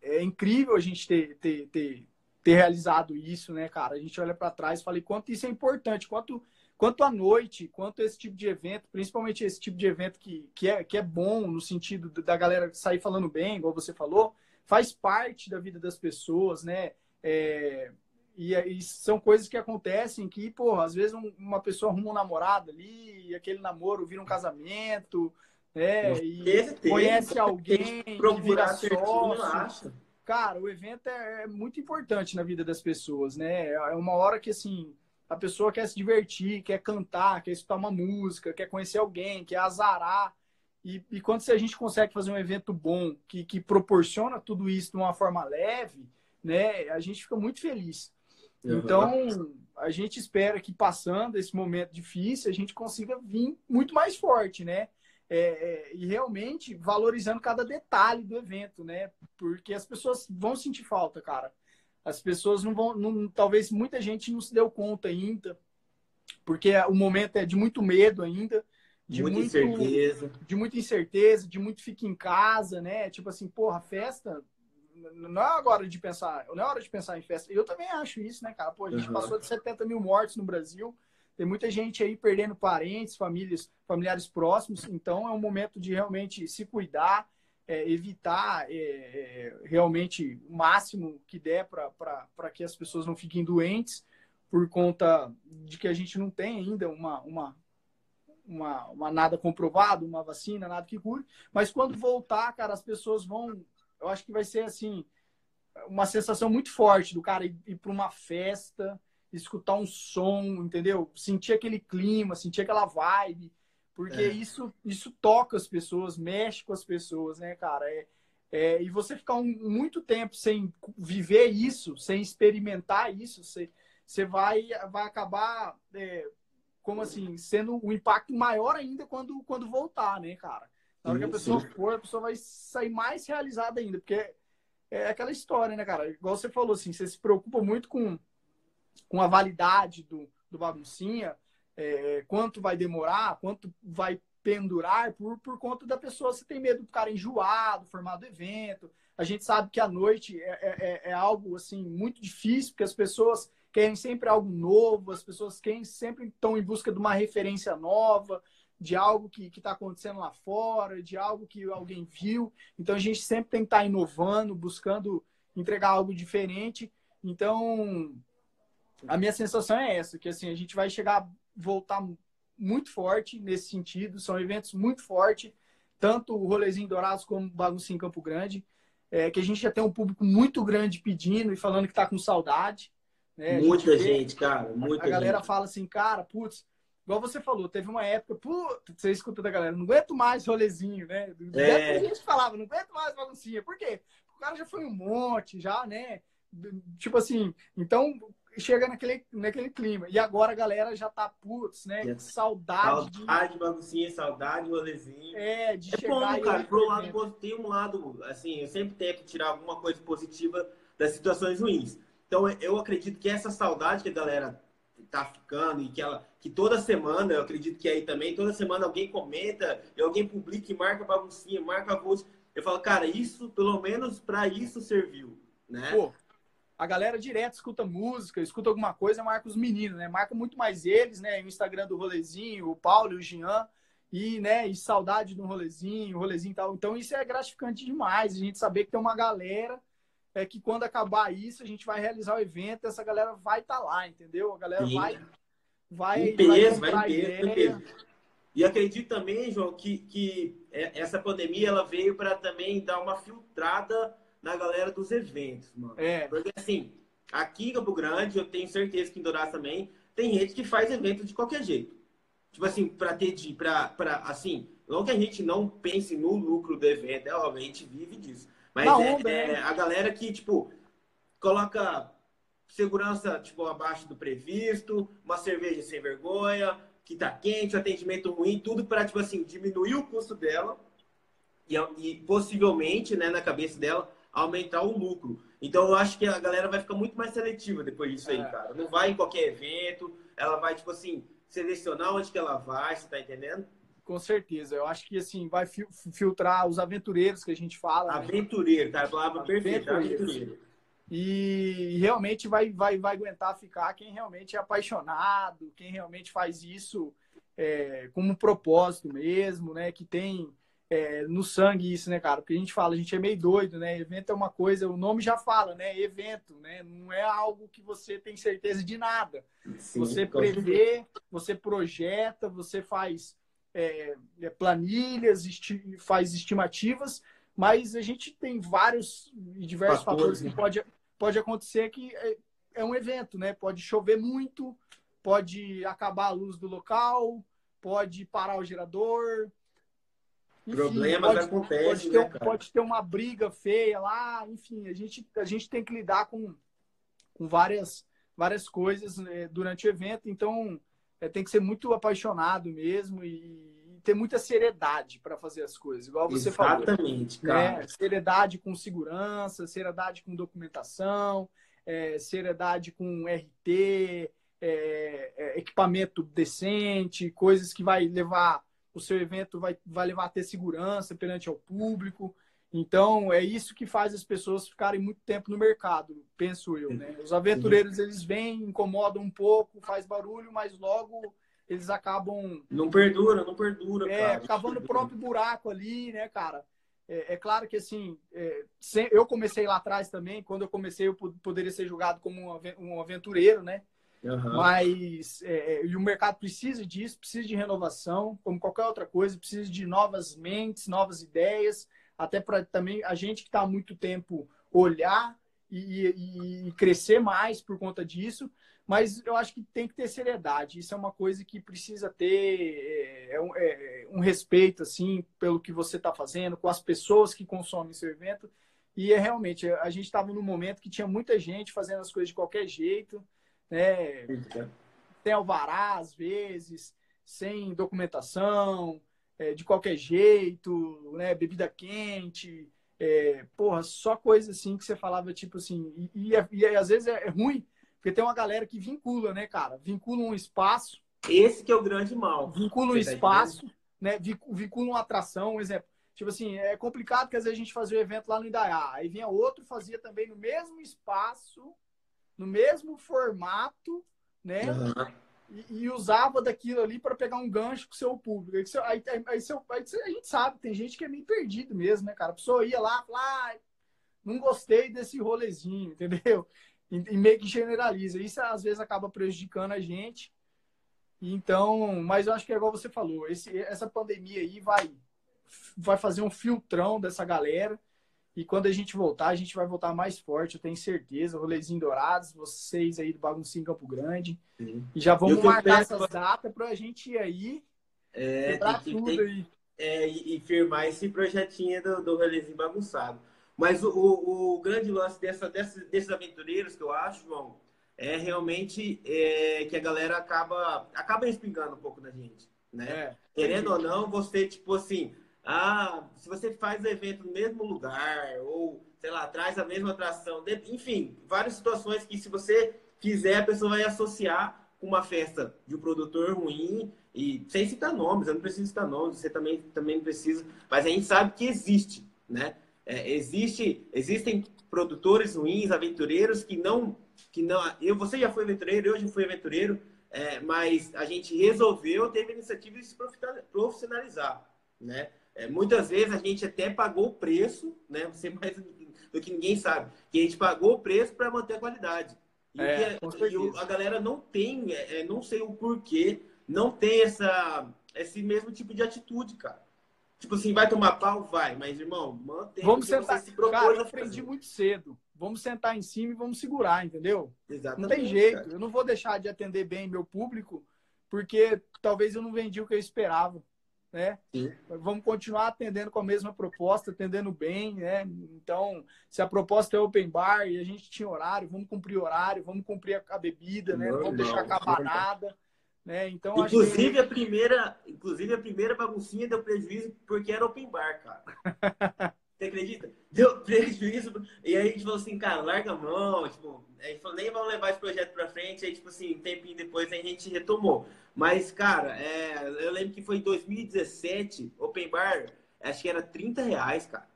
é incrível a gente ter, ter, ter, ter, realizado isso, né, cara? A gente olha para trás e fala quanto isso é importante, quanto, quanto a noite, quanto esse tipo de evento, principalmente esse tipo de evento que, que, é, que é bom no sentido da galera sair falando bem, igual você falou, faz parte da vida das pessoas, né? É, e, e, são coisas que acontecem que, pô, às vezes um, uma pessoa arruma um namorado ali, aquele namoro vira um casamento, é, e conhece alguém vira sócio. Cara, o evento é, é muito importante na vida das pessoas, né? É uma hora que, assim, a pessoa quer se divertir, quer cantar, quer escutar uma música, quer conhecer alguém, quer azarar. E, e quando se a gente consegue fazer um evento bom, que, que proporciona tudo isso de uma forma leve, né? A gente fica muito feliz. Uhum. Então, a gente espera que passando esse momento difícil, a gente consiga vir muito mais forte, né? É, é, e realmente valorizando cada detalhe do evento, né? Porque as pessoas vão sentir falta, cara. As pessoas não vão, não, talvez muita gente não se deu conta ainda, porque o momento é de muito medo ainda, de muita muito, incerteza, de muita incerteza, de muito fica em casa, né? Tipo assim, porra, festa não é agora de pensar, não é hora de pensar em festa. Eu também acho isso, né, cara? Pô, a gente uhum. passou de 70 mil mortes no Brasil. Tem muita gente aí perdendo parentes, famílias, familiares próximos. Então é um momento de realmente se cuidar, é, evitar é, é, realmente o máximo que der para que as pessoas não fiquem doentes, por conta de que a gente não tem ainda uma, uma, uma, uma nada comprovado, uma vacina, nada que cure. Mas quando voltar, cara, as pessoas vão. Eu acho que vai ser assim uma sensação muito forte do cara ir, ir para uma festa escutar um som, entendeu? Sentir aquele clima, sentir aquela vibe, porque é. isso isso toca as pessoas, mexe com as pessoas, né, cara? É, é, e você ficar um, muito tempo sem viver isso, sem experimentar isso, você, você vai, vai acabar, é, como assim, sendo um impacto maior ainda quando, quando voltar, né, cara? Na hora que a pessoa for, a pessoa vai sair mais realizada ainda, porque é aquela história, né, cara? Igual você falou, assim, você se preocupa muito com com a validade do, do baguncinha, é, quanto vai demorar, quanto vai pendurar, por, por conta da pessoa, você tem medo do cara enjoado, formar do evento. A gente sabe que a noite é, é, é, é algo assim muito difícil, porque as pessoas querem sempre algo novo, as pessoas querem, sempre estão em busca de uma referência nova, de algo que está acontecendo lá fora, de algo que alguém viu. Então a gente sempre tem que estar tá inovando, buscando entregar algo diferente. Então, a minha sensação é essa, que assim, a gente vai chegar, voltar muito forte nesse sentido, são eventos muito fortes, tanto o Rolezinho Dourados como o Baguncinho em Campo Grande, é, que a gente já tem um público muito grande pedindo e falando que está com saudade. Né? Muita gente, gente, cara, muita A galera fala assim, cara, putz, igual você falou, teve uma época, putz, você escuta da galera, não aguento mais rolezinho, né? É. A gente falava, não aguento mais baguncinha. Por quê? O cara já foi um monte, já, né? Tipo assim, então chega naquele, naquele clima. E agora a galera já tá, putz, né? Yes. Saudade. Saudade de baguncinha, saudade de rolezinho. É, de é chegar bom, cara. Pro lado tem um lado, assim, eu sempre tento tirar alguma coisa positiva das situações ruins. Então, eu acredito que essa saudade que a galera tá ficando e que ela que toda semana, eu acredito que aí também, toda semana alguém comenta, e alguém publica e marca baguncinha, marca voz. Eu falo, cara, isso, pelo menos para isso serviu, né? Pô, a galera direto escuta música, escuta alguma coisa, marca os meninos, né? Marca muito mais eles, né? O Instagram do Rolezinho, o Paulo e o Jean. E, né, e saudade do rolezinho, o rolezinho e tal. Então, isso é gratificante demais. A gente saber que tem uma galera é que quando acabar isso, a gente vai realizar o evento, essa galera vai estar tá lá, entendeu? A galera Sim. vai vai em peso, vai, vai em peso, peso. E acredito também, João, que, que é, essa pandemia ela veio para também dar uma filtrada na galera dos eventos, mano. É. Porque assim, aqui em Campo Grande, eu tenho certeza que em Dourados também, tem gente que faz evento de qualquer jeito. Tipo assim, pra ter de. Pra, pra, assim, não que a gente não pense no lucro do evento, é óbvio, a gente vive disso. Mas é, onda, é, é, a galera que, tipo, coloca segurança, tipo, abaixo do previsto, uma cerveja sem vergonha, que tá quente, atendimento ruim, tudo para tipo assim, diminuir o custo dela e, e possivelmente, né, na cabeça dela, aumentar o lucro. Então eu acho que a galera vai ficar muito mais seletiva depois disso aí, é. cara. Não vai em qualquer evento, ela vai, tipo assim, selecionar onde que ela vai, você tá entendendo? Com certeza. Eu acho que assim, vai filtrar os aventureiros que a gente fala. Né? Aventureiro, né? cara, a palavra perfeita, aventureiro. E realmente vai, vai, vai aguentar ficar quem realmente é apaixonado, quem realmente faz isso é, como propósito mesmo, né? Que tem é, no sangue isso, né, cara? Porque a gente fala, a gente é meio doido, né? Evento é uma coisa, o nome já fala, né? Evento, né? Não é algo que você tem certeza de nada. Sim, você prevê, você projeta, você faz é, é, planilhas, esti faz estimativas, mas a gente tem vários e diversos fatores, que né? pode, pode acontecer que é, é um evento, né? Pode chover muito, pode acabar a luz do local, pode parar o gerador, enfim, Problemas pode, acontecem, pode ter, né, pode ter uma briga feia lá, enfim, a gente, a gente tem que lidar com, com várias, várias coisas né, durante o evento. Então, é, tem que ser muito apaixonado mesmo e, e ter muita seriedade para fazer as coisas, igual você Exatamente, falou. Exatamente, né? cara. Né? Seriedade com segurança, seriedade com documentação, é, seriedade com RT, é, é, equipamento decente, coisas que vai levar o seu evento vai, vai levar a ter segurança perante ao público. Então, é isso que faz as pessoas ficarem muito tempo no mercado, penso eu, né? Os aventureiros, eles vêm, incomodam um pouco, faz barulho, mas logo eles acabam... Não perdura, não perdura, É, cara. cavando o próprio buraco ali, né, cara? É, é claro que, assim, é, eu comecei lá atrás também, quando eu comecei eu poderia ser julgado como um aventureiro, né? Uhum. Mas é, é, e o mercado precisa disso, precisa de renovação, como qualquer outra coisa, precisa de novas mentes, novas ideias, até para também a gente que está há muito tempo olhar e, e, crescer mais por conta disso. Mas eu acho que tem que ter seriedade. Isso é uma coisa que precisa ter é, é, um, é um respeito assim pelo que você está fazendo, com as pessoas que consomem seu evento. E é realmente a gente estava num momento que tinha muita gente fazendo as coisas de qualquer jeito né? Sem alvará, às vezes, sem documentação, é, de qualquer jeito, né? Bebida quente, é, porra, só coisa assim que você falava, tipo assim, e, e, e, às vezes é, é ruim, porque tem uma galera que vincula, né, cara? Vincula um espaço. Esse que é o grande mal. Vincula um tá espaço, né? Vincula uma atração, um exemplo. Tipo assim, é complicado que às vezes a gente fazia o um evento lá no Indaiá, aí vinha outro, fazia também no mesmo espaço, no mesmo formato, né? Uhum. E, e, usava daquilo ali para pegar um gancho com o seu público. Aí, aí, aí, aí, a gente sabe, tem gente que é meio perdido mesmo, né, cara? A pessoa ia lá, ah, não gostei desse rolezinho, entendeu? E, e, meio que generaliza. Isso às vezes acaba prejudicando a gente. Então, mas eu acho que é igual você falou, esse, essa pandemia aí vai, vai fazer um filtrão dessa galera e quando a gente voltar, a gente vai voltar mais forte, eu tenho certeza. Rolezinho Dourados, vocês aí do Baguncinho Campo Grande. Sim. E já vamos marcar essas pra... datas para a gente ir aí. É, tem, tudo tem, aí. É, e, e, firmar esse projetinho do, do Rolezinho Bagunçado. Mas o, o, o grande lance dessa, dessa, desses aventureiros que eu acho, João, é realmente é, que a galera acaba, acaba respingando um pouco da gente. Né? É, Querendo ou não, você, tipo assim, ah, se você faz o evento no mesmo lugar, ou, sei lá, traz a mesma atração, enfim, várias situações que se você fizer, a pessoa vai associar com uma festa de um produtor ruim, e sem citar nomes, eu não preciso citar nomes, você também, também precisa, mas a gente sabe que existe, né? É, existe, existem produtores ruins, aventureiros que não, que não, eu, você já foi aventureiro, eu já fui aventureiro, é, mas a gente resolveu, teve a iniciativa de se profissionalizar, né? É, muitas vezes a gente até pagou o preço, né? Você mais do que ninguém sabe, que a gente pagou o preço para manter a qualidade. E, é, que, e a galera não tem, é, é, não sei o porquê, não tem essa, esse mesmo tipo de atitude, cara. Tipo assim, vai tomar pau? Vai, mas irmão, mantém. Vamos sentar. Se cara, eu aprendi muito cedo. Vamos sentar em cima e vamos segurar, entendeu? Exatamente. Não tem jeito. Cara. Eu não vou deixar de atender bem meu público, porque talvez eu não vendi o que eu esperava né? Sim. Vamos continuar atendendo com a mesma proposta, atendendo bem, né? Então, se a proposta é open bar e a gente tinha horário, vamos cumprir horário, vamos cumprir a, bebida, né? Não, vamos deixar acabar nada. Né? Então, inclusive, que... a primeira, inclusive, a primeira baguncinha deu prejuízo porque era open bar, cara. Você acredita? Deu prejuízo. E aí a gente falou assim, cara, larga a mão. Tipo, a gente falou, nem vamos levar esse projeto pra frente. Aí, tipo assim, um tempinho depois a gente retomou. Mas, cara, é, eu lembro que foi em 2017, Open Bar, acho que era 30 reais, cara.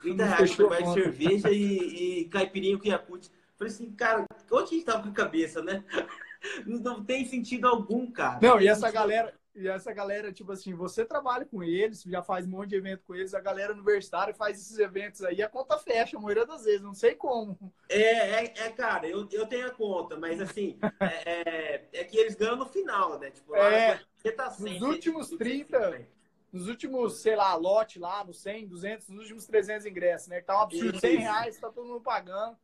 30 reais Open Bar de cerveja e, e caipirinha com Yakut. Falei assim, cara, onde a gente tava com a cabeça, né? Não tem sentido algum, cara. Não, e essa galera, e essa galera, tipo assim, você trabalha com eles, já faz um monte de evento com eles, a galera universitária faz esses eventos aí, a conta fecha a maioria das vezes, não sei como. É, é, é cara, eu, eu tenho a conta, mas assim, é, é, é que eles ganham no final, né? Tipo, é, você tá sem, nos últimos 30, nos últimos, sei lá, lote lá, no 100, 200, nos últimos 300 ingressos, né? Que tá um absurdo, 100 reais, tá todo mundo pagando.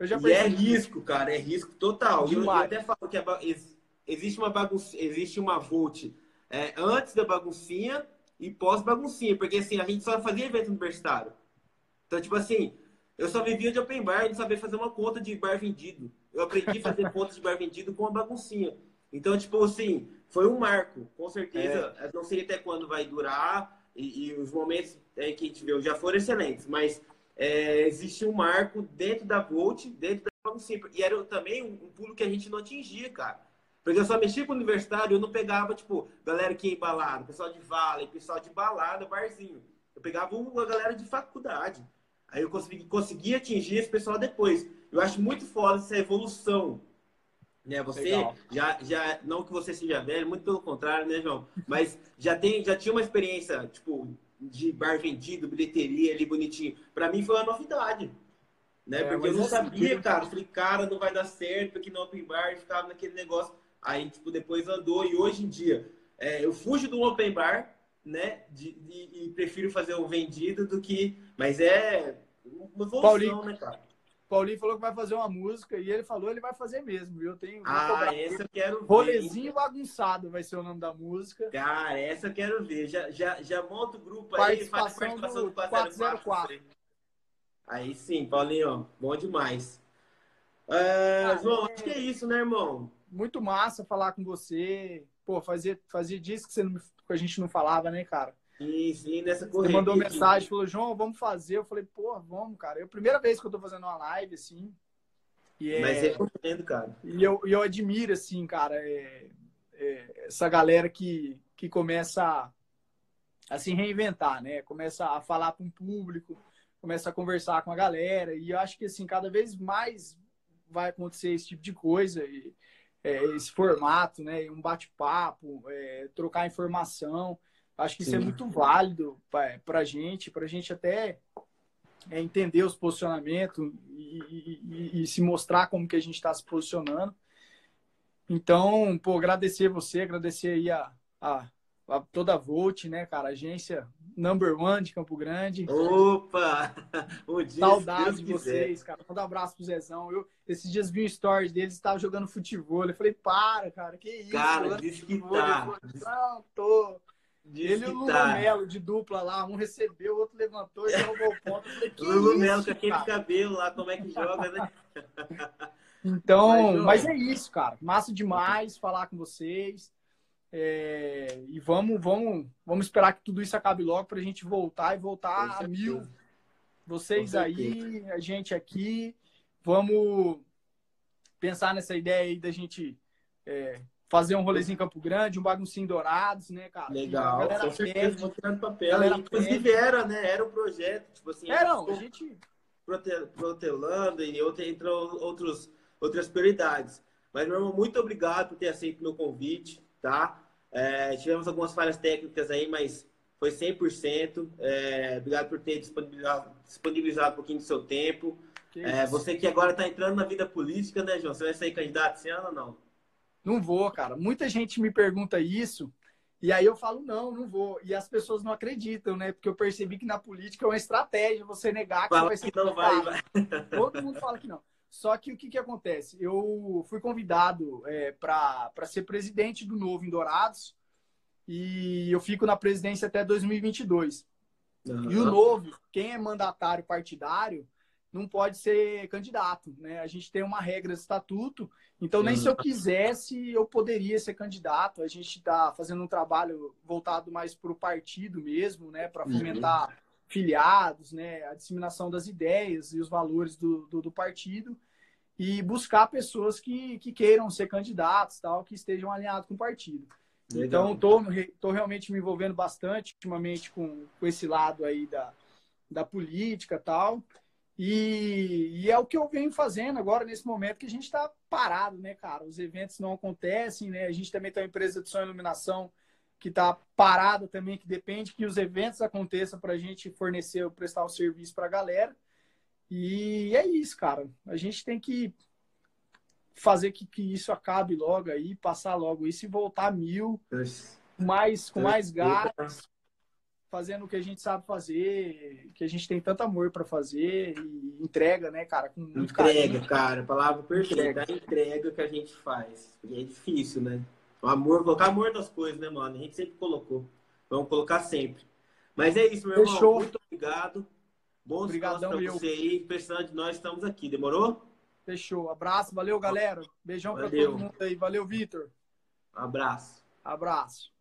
Eu já e é risco, cara, é risco total. Eu, eu, até falo que é, existe uma bagunça, existe uma Volt é, antes da baguncinha e pós-baguncinha, porque assim, a gente só fazia evento universitário. Então, tipo assim, eu só vivia de open bar e não sabia fazer uma conta de bar vendido. eu aprendi a fazer pontos de bar vendido com a baguncinha. Então, tipo assim, foi um marco. Com certeza, é. não sei até quando vai durar. E, e os momentos é, que a gente viu já foram excelentes. Mas é, existe um marco dentro da Volt, dentro da baguncinha. E era também um, um pulo que a gente não atingia, cara. Porque eu só mexia com o universitário, eu não pegava, tipo, galera que ia pessoal de vale, pessoal de balada, barzinho. Eu pegava uma galera de faculdade. Aí eu consegui, consegui atingir esse pessoal depois. Eu acho muito foda essa evolução. Né? Você já, já, não que você seja velho, muito pelo contrário, né, João? Mas já tem, já tinha uma experiência, tipo, de bar vendido, bilheteria ali bonitinho. Para mim foi uma novidade. Né? É, Porque eu não assim, sabia, cara. Eu falei, cara, não vai dar certo aqui no open bar, ficava naquele negócio. Aí, tipo, depois andou e hoje em dia é, eu fujo do open bar, né? De, de, e prefiro fazer o vendido do que. Mas é uma evolução, Paulinho, né, cara? Paulinho falou que vai fazer uma música e ele falou ele vai fazer mesmo. Eu tenho. Ah, essa eu quero ver. Rolezinho bagunçado vai ser o nome da música. Cara, essa eu quero ver. Já, já, já monta o grupo aí, faz participação do 404. Aí sim, Paulinho, bom demais. É, ah, João, é... acho que é isso, né, irmão? Muito massa falar com você. Pô, fazia, fazia dias que, você não, que a gente não falava, né, cara? Sim, sim, nessa corrida. Você mandou mensagem, falou, João, vamos fazer. Eu falei, pô, vamos, cara. É a primeira vez que eu tô fazendo uma live, assim. E é... Mas recomendo, cara. E eu, eu admiro, assim, cara, é, é, essa galera que, que começa a, a se reinventar, né? Começa a falar com o público, começa a conversar com a galera. E eu acho que, assim, cada vez mais vai acontecer esse tipo de coisa. E, é, esse formato, né? Um bate-papo, é, trocar informação. Acho que Sim. isso é muito válido para a gente, para a gente até é, entender os posicionamentos e, e, e, se mostrar como que a gente está se posicionando. Então, pô, agradecer você, agradecer aí a, a, a toda a Volt, né, cara? Agência number one de Campo Grande. Opa! O dia, Saudades de vocês, cara. Manda um abraço pro Zezão. Eu, esses dias vi o stories deles, estava jogando futebol. Eu falei, para, cara, que isso? Cara, disse que tá. Não, tô. Diz Ele e o Lula tá. Melo de dupla lá, um recebeu, o outro levantou e derrubou o ponto. o Lula Melo com aquele cabelo lá, como é que joga, né? Então, mas, mas é isso, cara. Massa demais falar com vocês. É, e vamos, vamos, vamos esperar que tudo isso acabe logo para a gente voltar e voltar a mil. Vocês aí, a gente aqui. Vamos pensar nessa ideia aí da gente é, fazer um rolezinho em Campo Grande, um baguncinho Dourados, né, cara? Legal, com certeza, vou tirando papel. Inclusive era, né? Era o um projeto, tipo assim. É, não, a gente... Protelando e outra, entre outros, outras prioridades. Mas, meu irmão, muito obrigado por ter aceito meu convite, tá? É, tivemos algumas falhas técnicas aí, mas foi 100%. É, obrigado por ter disponibilizado, disponibilizado um pouquinho do seu tempo. Que é, você que agora está entrando na vida política, né, João? Você vai sair candidato esse ano ou não? Não vou, cara. Muita gente me pergunta isso. E aí eu falo, não, não vou. E as pessoas não acreditam, né? Porque eu percebi que na política é uma estratégia você negar que fala você vai ser que não vai, vai. Todo mundo fala que não. Só que o que, que acontece? Eu fui convidado é, para ser presidente do Novo em Dourados e eu fico na presidência até 2022. Uhum. E o Novo, quem é mandatário partidário, não pode ser candidato, né? A gente tem uma regra de estatuto, então nem uhum. se eu quisesse eu poderia ser candidato. A gente está fazendo um trabalho voltado mais para o partido mesmo, né? Para uhum. fomentar. Filiados, né? A disseminação das ideias e os valores do, do, do partido e buscar pessoas que, que queiram ser candidatos, tal, que estejam alinhados com o partido. Legal. Então, estou realmente me envolvendo bastante ultimamente com, com esse lado aí da, da política tal. E, e, é o que eu venho fazendo agora nesse momento que a gente está parado, né, cara? Os eventos não acontecem, né? A gente também tem uma empresa de som e iluminação que está parada também, que depende que os eventos aconteçam para a gente fornecer, prestar o serviço para a galera. E é isso, cara. A gente tem que fazer que, que isso acabe logo aí, passar logo isso e voltar mil, mais, com mais gás, fazendo o que a gente sabe fazer, que a gente tem tanto amor para fazer e entrega, né, cara? Com muito entrega, carinho. cara, palavra perfeita, entrega. a entrega que a gente faz. E é difícil, né? O amor, colocar amor nas coisas, né, mano? A gente sempre colocou. Vamos colocar sempre. Mas é isso, meu Fechou. irmão. Muito obrigado. Bons Obrigadão, pra você aí. Precisando de nós, estamos aqui. Demorou? Fechou. Abraço, valeu, galera. Beijão para todo mundo aí. Valeu, Vitor. Abraço. Abraço.